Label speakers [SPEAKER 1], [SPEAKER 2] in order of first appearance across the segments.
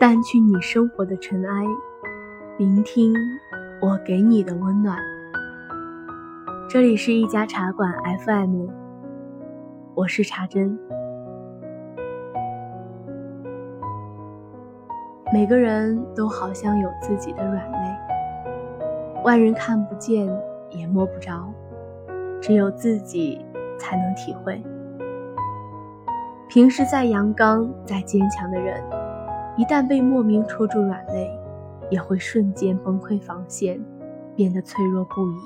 [SPEAKER 1] 淡去你生活的尘埃，聆听我给你的温暖。这里是一家茶馆 FM，我是茶真。每个人都好像有自己的软肋，外人看不见也摸不着，只有自己才能体会。平时再阳刚、再坚强的人。一旦被莫名戳住软肋，也会瞬间崩溃防线，变得脆弱不已。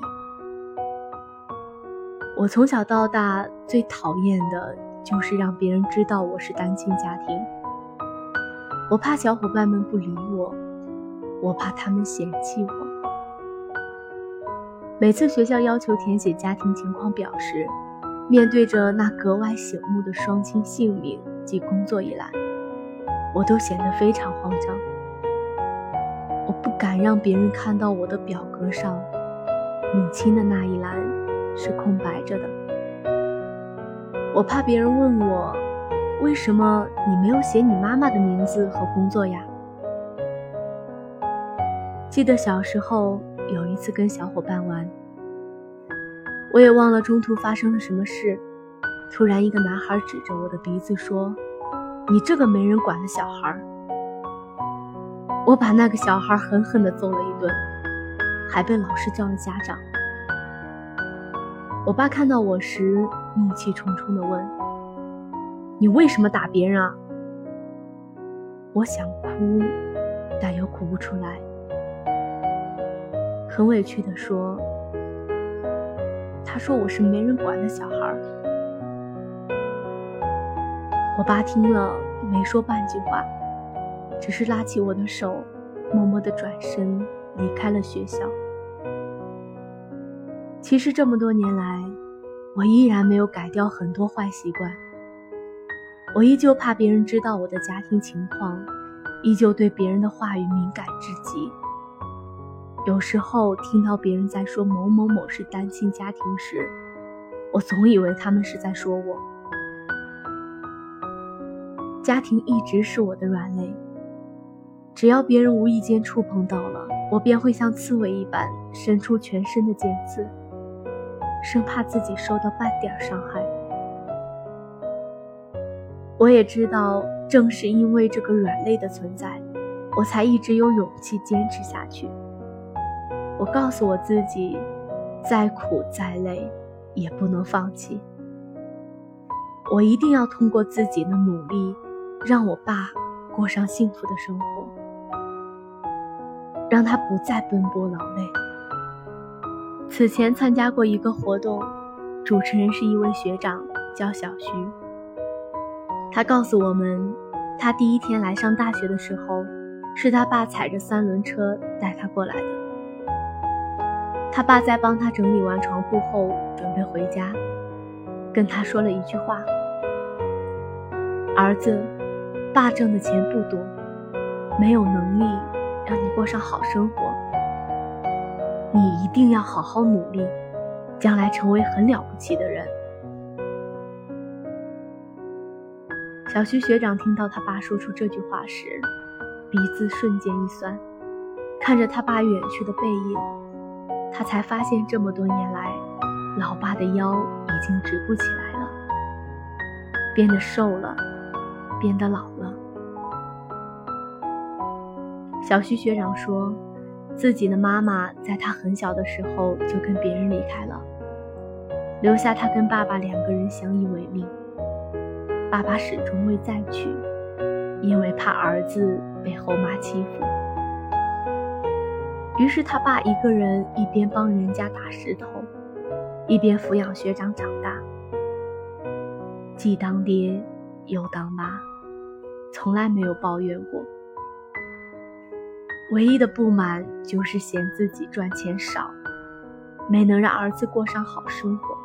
[SPEAKER 1] 我从小到大最讨厌的就是让别人知道我是单亲家庭。我怕小伙伴们不理我，我怕他们嫌弃我。每次学校要求填写家庭情况表时，面对着那格外醒目的双亲姓名及工作一栏。我都显得非常慌张，我不敢让别人看到我的表格上母亲的那一栏是空白着的。我怕别人问我，为什么你没有写你妈妈的名字和工作呀？记得小时候有一次跟小伙伴玩，我也忘了中途发生了什么事，突然一个男孩指着我的鼻子说。你这个没人管的小孩！我把那个小孩狠狠地揍了一顿，还被老师叫了家长。我爸看到我时，怒气冲冲地问：“你为什么打别人啊？”我想哭，但又哭不出来，很委屈地说：“他说我是没人管的小孩。”我爸听了没说半句话，只是拉起我的手，默默地转身离开了学校。其实这么多年来，我依然没有改掉很多坏习惯。我依旧怕别人知道我的家庭情况，依旧对别人的话语敏感至极。有时候听到别人在说某某某是单亲家庭时，我总以为他们是在说我。家庭一直是我的软肋，只要别人无意间触碰到了，我便会像刺猬一般伸出全身的尖刺，生怕自己受到半点伤害。我也知道，正是因为这个软肋的存在，我才一直有勇气坚持下去。我告诉我自己，再苦再累，也不能放弃。我一定要通过自己的努力。让我爸过上幸福的生活，让他不再奔波劳累。此前参加过一个活动，主持人是一位学长，叫小徐。他告诉我们，他第一天来上大学的时候，是他爸踩着三轮车带他过来的。他爸在帮他整理完床铺后，准备回家，跟他说了一句话：“儿子。”爸挣的钱不多，没有能力让你过上好生活。你一定要好好努力，将来成为很了不起的人。小徐学长听到他爸说出这句话时，鼻子瞬间一酸，看着他爸远去的背影，他才发现这么多年来，老爸的腰已经直不起来了，变得瘦了。变得老了。小徐学长说，自己的妈妈在他很小的时候就跟别人离开了，留下他跟爸爸两个人相依为命。爸爸始终未再娶，因为怕儿子被后妈欺负。于是他爸一个人一边帮人家打石头，一边抚养学长长大，既当爹又当妈。从来没有抱怨过，唯一的不满就是嫌自己赚钱少，没能让儿子过上好生活。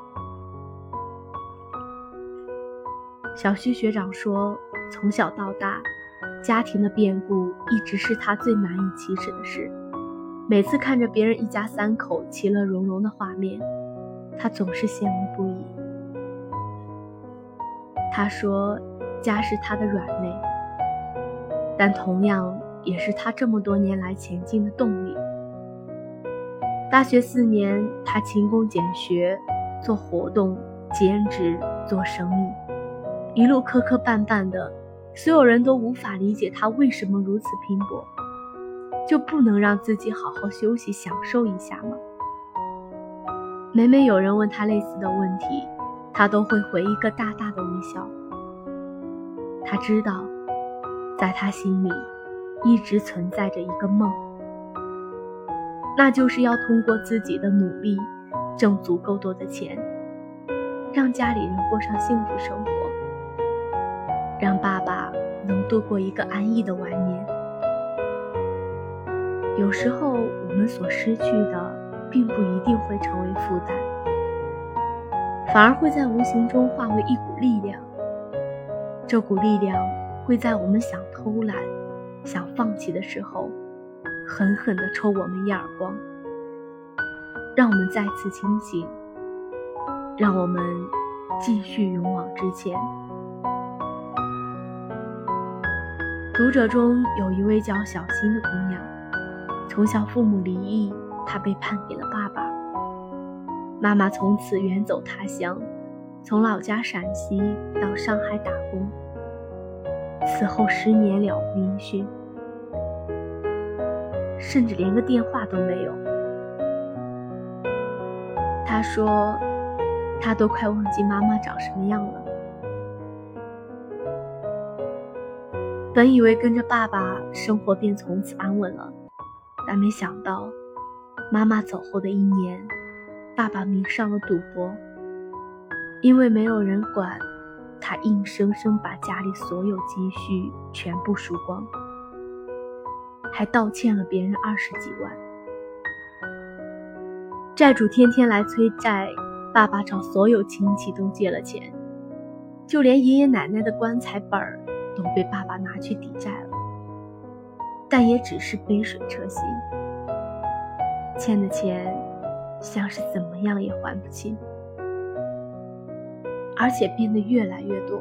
[SPEAKER 1] 小徐学长说，从小到大，家庭的变故一直是他最难以启齿的事。每次看着别人一家三口其乐融融的画面，他总是羡慕不已。他说，家是他的软肋。但同样也是他这么多年来前进的动力。大学四年，他勤工俭学，做活动、兼职、做生意，一路磕磕绊绊的，所有人都无法理解他为什么如此拼搏，就不能让自己好好休息、享受一下吗？每每有人问他类似的问题，他都会回一个大大的微笑。他知道，在他心里，一直存在着一个梦。那就是要通过自己的努力，挣足够多的钱，让家里人过上幸福生活，让爸爸能度过一个安逸的晚年。有时候，我们所失去的，并不一定会成为负担，反而会在无形中化为一股力量。这股力量会在我们想偷懒、想放弃的时候。狠狠地抽我们一耳光，让我们再次清醒，让我们继续勇往直前。读者中有一位叫小新的姑娘，从小父母离异，她被判给了爸爸，妈妈从此远走他乡，从老家陕西到上海打工，此后十年了无音讯。甚至连个电话都没有。他说：“他都快忘记妈妈长什么样了。”本以为跟着爸爸生活便从此安稳了，但没想到，妈妈走后的一年，爸爸迷上了赌博。因为没有人管，他硬生生把家里所有积蓄全部输光。还倒欠了别人二十几万，债主天天来催债，爸爸找所有亲戚都借了钱，就连爷爷奶奶的棺材本儿都被爸爸拿去抵债了，但也只是杯水车薪，欠的钱像是怎么样也还不清，而且变得越来越多。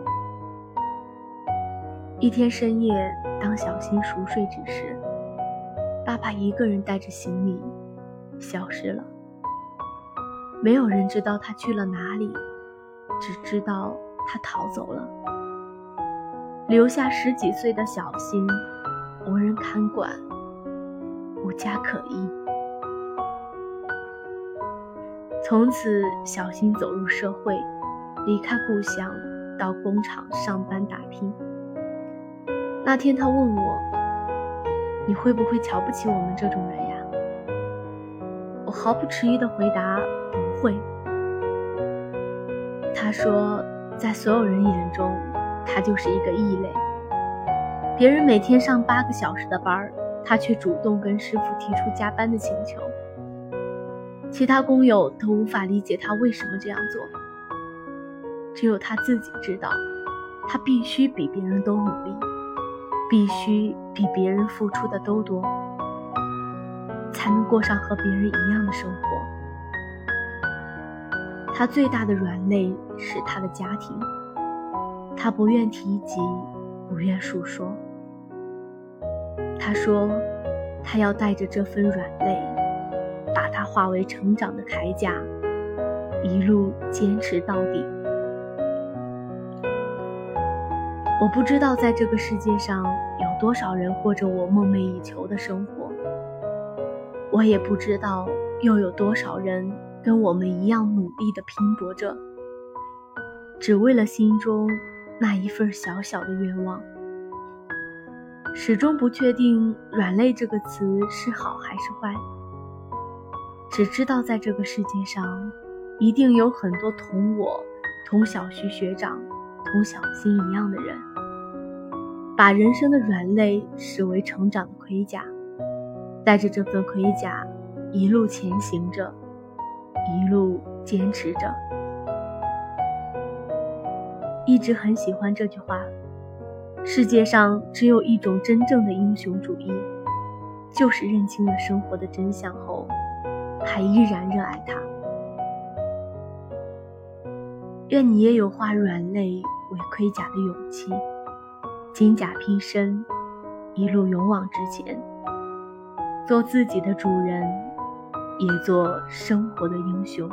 [SPEAKER 1] 一天深夜，当小新熟睡之时。爸爸一个人带着行李消失了，没有人知道他去了哪里，只知道他逃走了，留下十几岁的小新无人看管，无家可依。从此，小新走入社会，离开故乡，到工厂上班打拼。那天，他问我。你会不会瞧不起我们这种人呀？我毫不迟疑地回答：不会。他说，在所有人眼中，他就是一个异类。别人每天上八个小时的班他却主动跟师傅提出加班的请求。其他工友都无法理解他为什么这样做，只有他自己知道，他必须比别人都努力。必须比别人付出的都多，才能过上和别人一样的生活。他最大的软肋是他的家庭，他不愿提及，不愿述说。他说，他要带着这份软肋，把它化为成长的铠甲，一路坚持到底。我不知道在这个世界上有多少人过着我梦寐以求的生活，我也不知道又有多少人跟我们一样努力的拼搏着，只为了心中那一份小小的愿望。始终不确定“软肋”这个词是好还是坏，只知道在这个世界上，一定有很多同我、同小徐学长。同小新一样的人，把人生的软肋视为成长的盔甲，带着这份盔甲，一路前行着，一路坚持着。一直很喜欢这句话：世界上只有一种真正的英雄主义，就是认清了生活的真相后，还依然热爱它。愿你也有化软肋。为盔甲的勇气，金甲披身，一路勇往直前，做自己的主人，也做生活的英雄。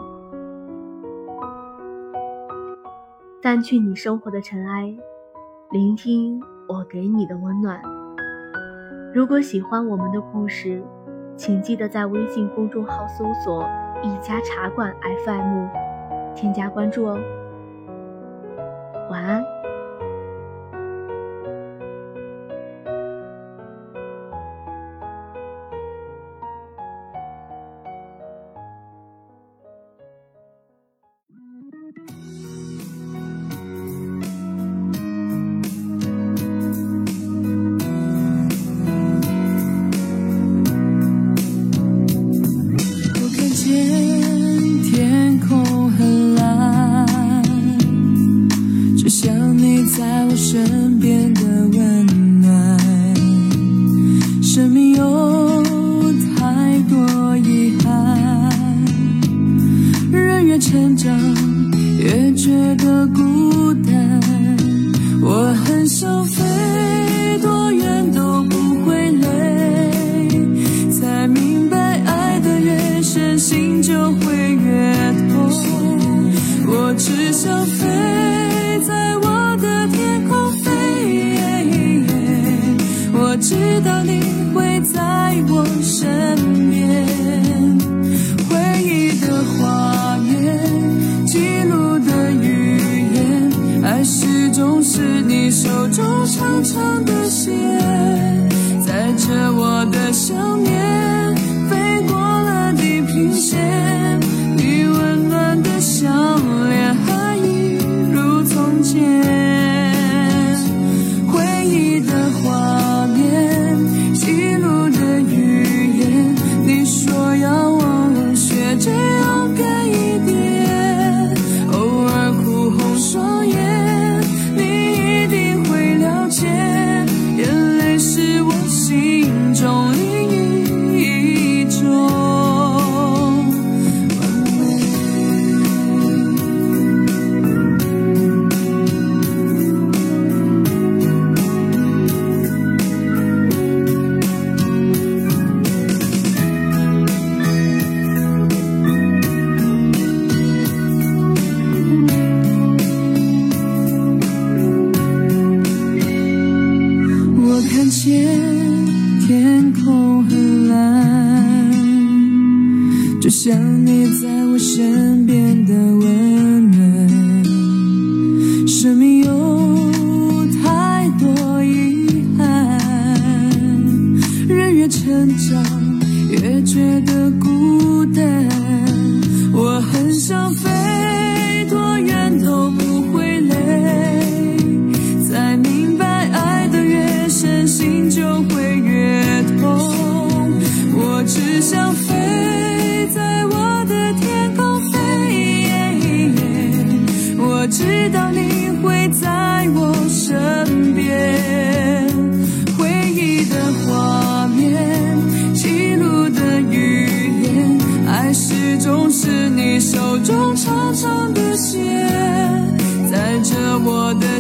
[SPEAKER 1] 淡去你生活的尘埃，聆听我给你的温暖。如果喜欢我们的故事，请记得在微信公众号搜索“一家茶馆 FM”，添加关注哦。晚安。
[SPEAKER 2] 你会在我身边，回忆的画面，记录的语言，爱始终是你手中长长的线，载着我的想念，知道你会在我身边，回忆的画面，记录的语言，爱始终是你手中长长的线，载着我的